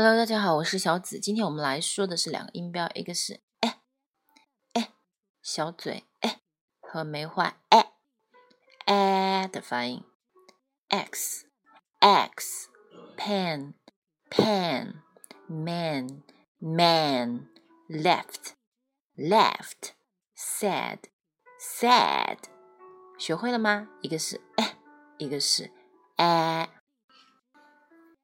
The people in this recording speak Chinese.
Hello，大家好，我是小紫。今天我们来说的是两个音标，一个是哎哎小嘴哎和梅花哎哎的发音，x x pen pen man man left left sad sad，学会了吗？一个是哎，一个是哎。